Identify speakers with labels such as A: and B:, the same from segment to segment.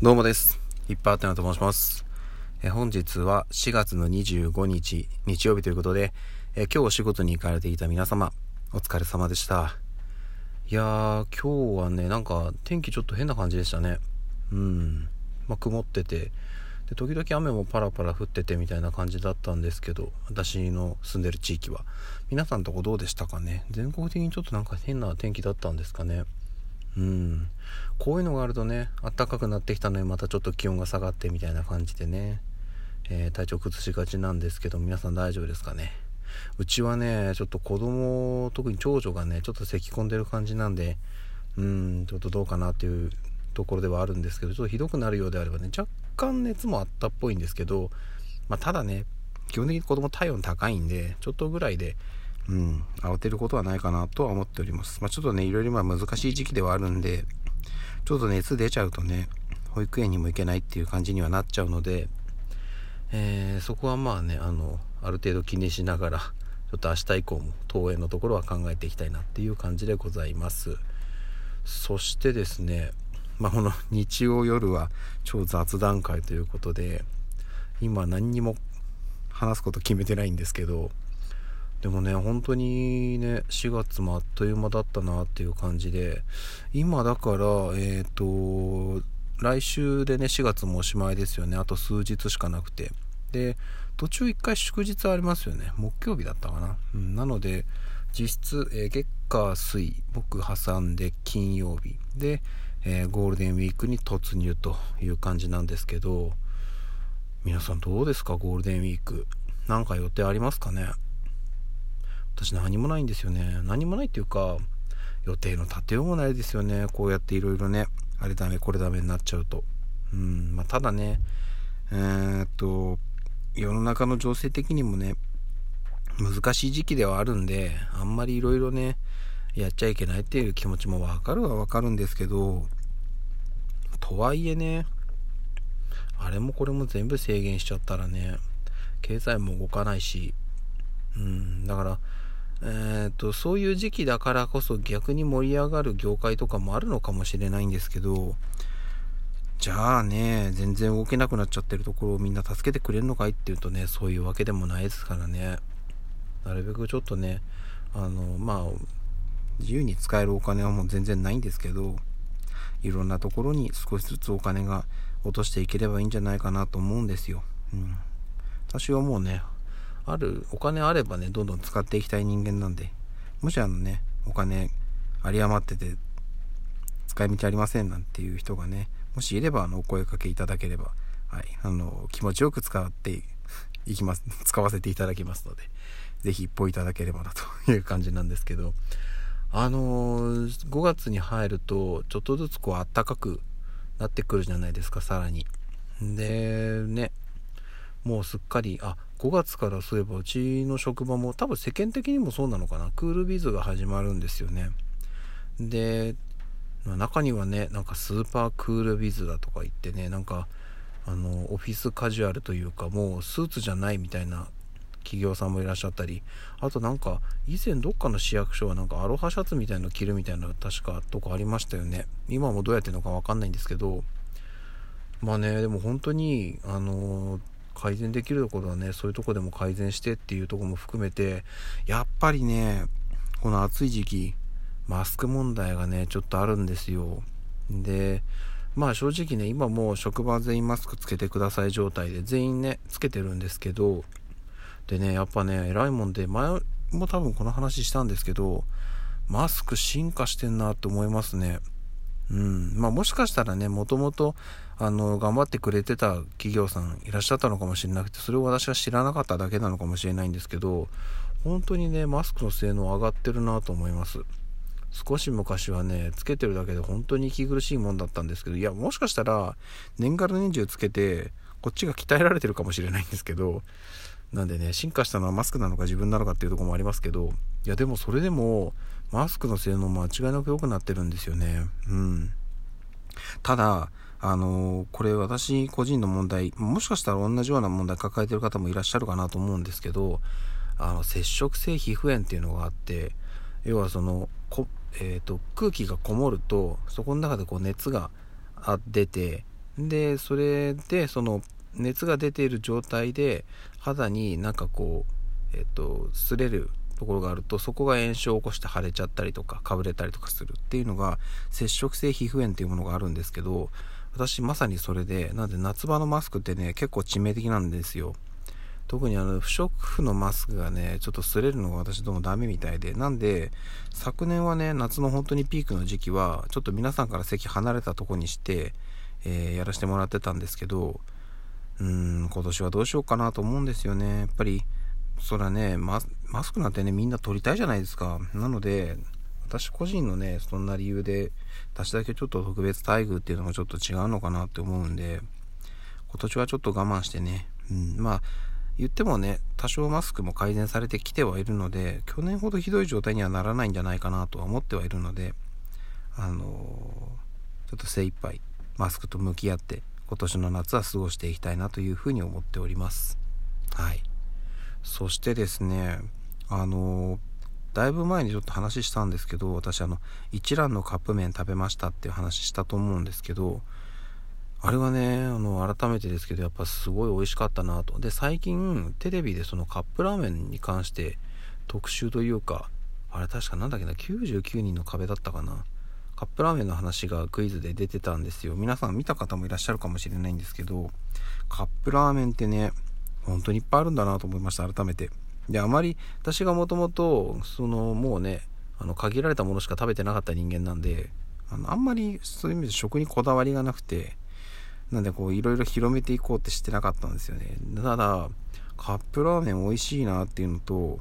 A: どうもです。いっぱいあってなと申します。え本日は4月の25日、日曜日ということで、え今日お仕事に行かれていた皆様、お疲れ様でした。いやー、今日はね、なんか天気ちょっと変な感じでしたね。うん。まあ、曇ってて、で、時々雨もパラパラ降っててみたいな感じだったんですけど、私の住んでる地域は。皆さんとこどうでしたかね？全国的にちょっとなんか変な天気だったんですかね？うん、こういうのがあるとね暖かくなってきたのにまたちょっと気温が下がってみたいな感じでね、えー体調崩しがちなんですけど皆さん大丈夫ですかね？うちはねちょっと子供特に長女がねちょっと咳き込んでる感じなんでうんちょっとどうかなっていうところではあるんですけどちょっとひどくなるようであればね若干熱もあったっぽいんですけど、まあ、ただね基本的に子供体温高いんでちょっとぐらいでうん、慌てることはないかなとは思っております。まあ、ちょっとね、いろいろまあ難しい時期ではあるんで、ちょっと熱出ちゃうとね、保育園にも行けないっていう感じにはなっちゃうので、えーそこはまあね、あの、ある程度気にしながら、ちょっと明日以降も登園のところは考えていきたいなっていう感じでございます。そしてですね、まあ、この日曜夜は超雑談会ということで、今何にも話すこと決めてないんですけど、でもね本当にね4月もあっという間だったなっていう感じで今だからえっ、と来週でね4月もおしまいですよね。あと数日しかなくて。で途中1回祝日ありますよね。木曜日だったかな、うん、なので実質、えー月火水木挟んで金曜日。で、えーゴールデンウィークに突入という感じなんですけど皆さんどうですか？ゴールデンウィーク。なんか予定ありますかね？私何もないんですよね。何もないっていうか予定の立てようもないですよね。こうやっていろいろねあれダメこれダメになっちゃうと。うんまあただねえーっと世の中の情勢的にもね難しい時期ではあるんであんまりいろいろねやっちゃいけないっていう気持ちもわかるはわかるんですけどとはいえねあれもこれも全部制限しちゃったらね経済も動かないしうんだからえー、とそういう時期だからこそ逆に盛り上がる業界とかもあるのかもしれないんですけどじゃあね全然動けなくなっちゃってるところをみんな助けてくれるのかいっていうとねそういうわけでもないですからね。なるべくちょっとねあのまあ自由に使えるお金はもう全然ないんですけどいろんなところに少しずつお金が落としていければいいんじゃないかなと思うんですよ、うん、私はもうねあるお金あればねどんどん使っていきたい人間なんでもしあのねお金有り余ってて使い道ありませんなんていう人がねもしいればあのお声かけいただければはいあの気持ちよく使っていきます 使わせていただきますので是非一報いただければなという感じなんですけどあのー、5月に入るとちょっとずつこう暖かくなってくるじゃないですかさらに。でねもうすっかりあ5月からそういえばうちの職場も多分世間的にもそうなのかな。クールビズが始まるんですよね。で中にはねなんかスーパークールビズだとか言ってねなんかあのオフィスカジュアルというかもうスーツじゃないみたいな企業さんもいらっしゃったりあとなんか以前どっかの市役所はなんかアロハシャツみたいの着るみたいな確かとこありましたよね。今もどうやってるのかわかんないんですけど。まあねでも本当にあの改善できるところはねそういうとこでも改善してっていうとこも含めてやっぱりねこの暑い時期マスク問題がねちょっとあるんですよ。でまあ正直ね今もう職場全員マスクつけてください状態で全員ねつけてるんですけどでねやっぱね偉いもんで前も多分この話したんですけどマスク進化してんなって思いますね。うん。まあもしかしたらねもともとあの頑張ってくれてた企業さんいらっしゃったのかもしれなくてそれを私は知らなかっただけなのかもしれないんですけど本当にねマスクの性能上がってるなと思います。少し昔はねつけてるだけで本当に息苦しいもんだったんですけどいやもしかしたら年がら年中つけてこっちが鍛えられてるかもしれないんですけどなんでね進化したのはマスクなのか自分なのかっていうとこもありますけどいやでもそれでもマスクの性能間違いなく良くなってるんですよね。うん。ただあのこれ私個人の問題もしかしたら同じような問題抱えてる方もいらっしゃるかなと思うんですけどあの接触性皮膚炎っていうのがあって要はそのこ、えーと、空気がこもるとそこの中でこう熱が出てでそれでその熱が出ている状態で肌になんかこうえっと擦れるところがあるとそこが炎症を起こして腫れちゃったりとかかぶれたりとかするっていうのが接触性皮膚炎っていうものがあるんですけど私まさにそれでなんで夏場のマスクってね結構致命的なんですよ。特にあの不織布のマスクがねちょっと擦れるのが私どうもダメみたいでなんで昨年はね夏の本当にピークの時期はちょっと皆さんから席離れたとこにして、えー、やらせてもらってたんですけどうーん今年はどうしようかなと思うんですよね。やっぱりそらねマスクなんてねみんな取りたいじゃないですか。なので私個人のねそんな理由で私だけちょっと特別待遇っていうのがちょっと違うのかなって思うんで今年はちょっと我慢してね、うん、まあ言ってもね多少マスクも改善されてきてはいるので去年ほどひどい状態にはならないんじゃないかなとは思ってはいるのであのー、ちょっと精一杯マスクと向き合って今年の夏は過ごしていきたいなというふうに思っております。はい。そしてですねあの、だいぶ前にちょっと話したんですけど私あの一蘭のカップ麺食べましたっていう話したと思うんですけどあれはね、あの、改めてですけど、やっぱすごい美味しかったなと。で、最近、テレビでそのカップラーメンに関して特集というか、あれ確かなんだっけな、99人の壁だったかな。カップラーメンの話がクイズで出てたんですよ。皆さん見た方もいらっしゃるかもしれないんですけど、カップラーメンってね、本当にいっぱいあるんだなと思いました、改めて。で、あまり、私がもともと、その、もうね、あの、限られたものしか食べてなかった人間なんで、あの、あんまりそういう意味で食にこだわりがなくて、なんでこういろいろ広めていこうってしてなかったんですよね。ただ、カップラーメン美味しいなっていうのと、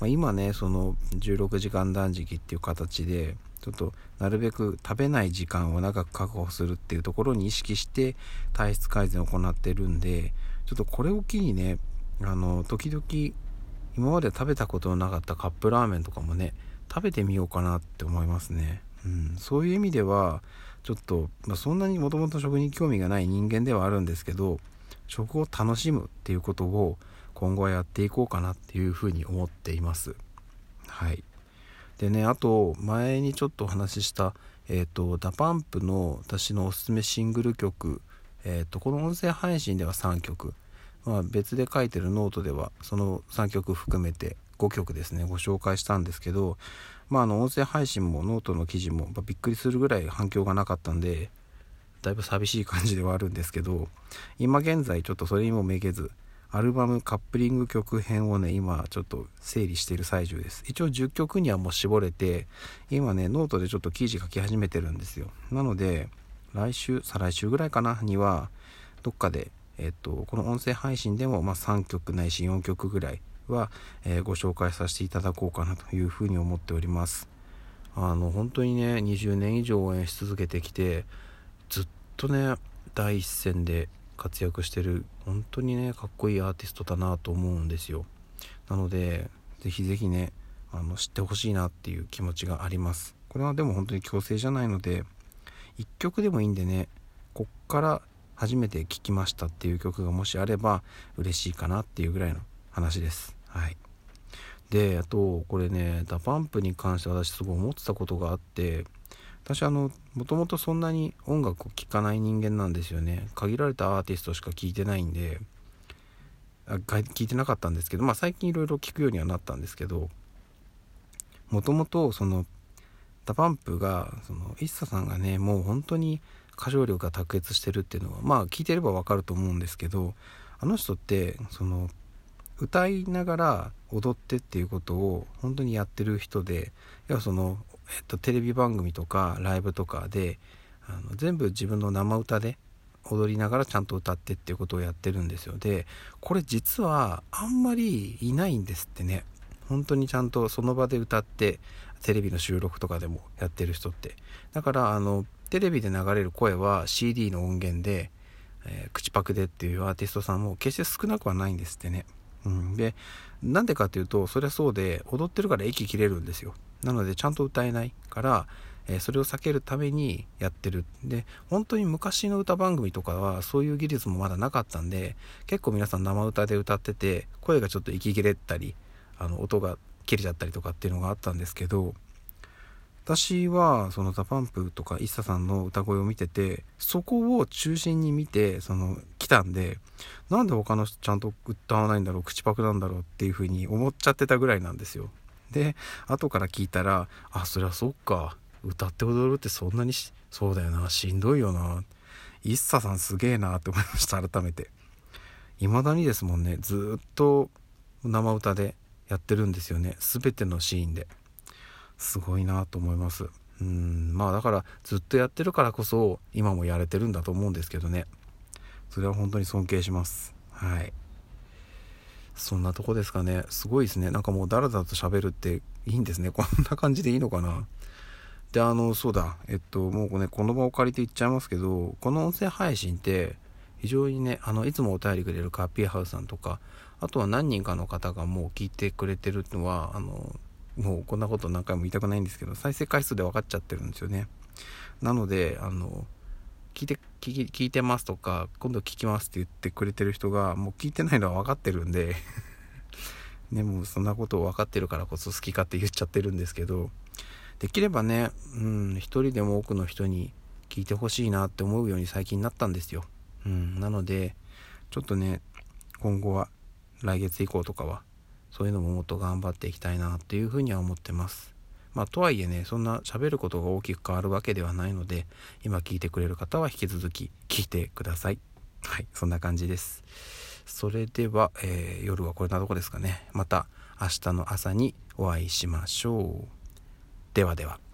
A: まあ、今ね、その16時間断食っていう形で、ちょっとなるべく食べない時間を長く確保するっていうところに意識して体質改善を行ってるんで、ちょっとこれを機にね、あの、時々今まで食べたことのなかったカップラーメンとかもね、食べてみようかなって思いますね。うん、そういう意味では、ちょっと、まあ、そんなにもともと食に興味がない人間ではあるんですけど食を楽しむっていうことを今後はやっていこうかなっていうふうに思っています。はい。でねあと前にちょっとお話ししたえっ、ー、と DA PUMP の私のおすすめシングル曲えっ、ー、とこの音声配信では3曲。まあ、別で書いてるノートではその3曲含めて5曲ですねご紹介したんですけどまあ、あの音声配信もノートの記事もびっくりするぐらい反響がなかったんでだいぶ寂しい感じではあるんですけど今現在ちょっとそれにもめげずアルバムカップリング曲編をね今ちょっと整理している最中です。一応10曲にはもう絞れて今ねノートでちょっと記事書き始めてるんですよ。なので来週再来週ぐらいかなにはどっかでえっとこの音声配信でもまあ3曲ないし4曲ぐらいは、えー、ご紹介させていただこうかなというふうに思っております。あの本当にね20年以上応援し続けてきてずっとね第一線で活躍してる本当にねかっこいいアーティストだなと思うんですよ。なのでぜひぜひねあの知ってほしいなっていう気持ちがあります。これはでも本当に強制じゃないので1曲でもいいんでねこっから初めて聴きましたっていう曲がもしあれば嬉しいかなっていうぐらいの話です。はい。であとこれね DA PUMP に関して私すごい思ってたことがあって私あのもともとそんなに音楽を聴かない人間なんですよね。限られたアーティストしか聴いてないんで聞いてなかったんですけどまあ最近いろいろ聞くようにはなったんですけどもともとその DA PUMP がその ＩＳＳA さんがねもう本当に歌唱力が卓越してるっていうのはまあ聞いてればわかると思うんですけどあの人ってその歌いながら踊ってっていうことを本当にやってる人で要はその、えっと、テレビ番組とかライブとかであの全部自分の生歌で踊りながらちゃんと歌ってっていうことをやってるんですよ。でこれ実はあんまりいないんですってね。本当にちゃんとその場で歌ってテレビの収録とかでもやってる人って。だからあのテレビで流れる声は CD の音源で、えー、口パクでっていうアーティストさんも決して少なくはないんですってね。うん、でなんでかっていうとそれはそうで踊ってるから息切れるんですよ。なのでちゃんと歌えないから、え、それを避けるためにやってる。で本当に昔の歌番組とかはそういう技術もまだなかったんで結構皆さん生歌で歌ってて声がちょっと息切れたりあの音が切れちゃったりとかっていうのがあったんですけど私はそのザ・パンプとか ＩＳＳA さんの歌声を見ててそこを中心に見てその来たんでなんで他の人ちゃんと歌わないんだろう口パクなんだろうっていう風に思っちゃってたぐらいなんですよ。で後から聞いたらあそりゃそっか歌って踊るってそんなにそうだよなしんどいよな ISSA さんすげえなって思いました改めて。未だにですもんねずっと生歌でやってるんですよね。全てのシーンで。すごいなと思います。うん。まあだからずっとやってるからこそ今もやれてるんだと思うんですけどね。それは本当に尊敬します。はい。そんなとこですかね。すごいですね。なんかもうダラダラと喋るっていいんですね。こんな感じでいいのかな。であのそうだ。えっともうねこの場を借りて言っちゃいますけどこの音声配信って非常にねあのいつもお便りくれるカーピーハウスさんとかあとは何人かの方がもう聞いてくれてるのはあのもうこんなこと何回も言いたくないんですけど再生回数で分かっちゃってるんですよね。なのであの聞いて聞聞いてますとか今度聞きますって言ってくれてる人がもう聞いてないのは分かってるんで ねもうそんなことを分かってるからこそ好きかって言っちゃってるんですけどできればねうん一人でも多くの人に聞いてほしいなって思うように最近なったんですよ。うんなのでちょっとね今後は来月以降とかはそういうのももっと頑張っていきたいなっていうふうには思ってますまあ、とはいえね、そんな喋ることが大きく変わるわけではないので、今聞いてくれる方は引き続き聞いてください。はい、そんな感じです。それでは、えー、夜はこれなとこですかね。また明日の朝にお会いしましょう。ではでは。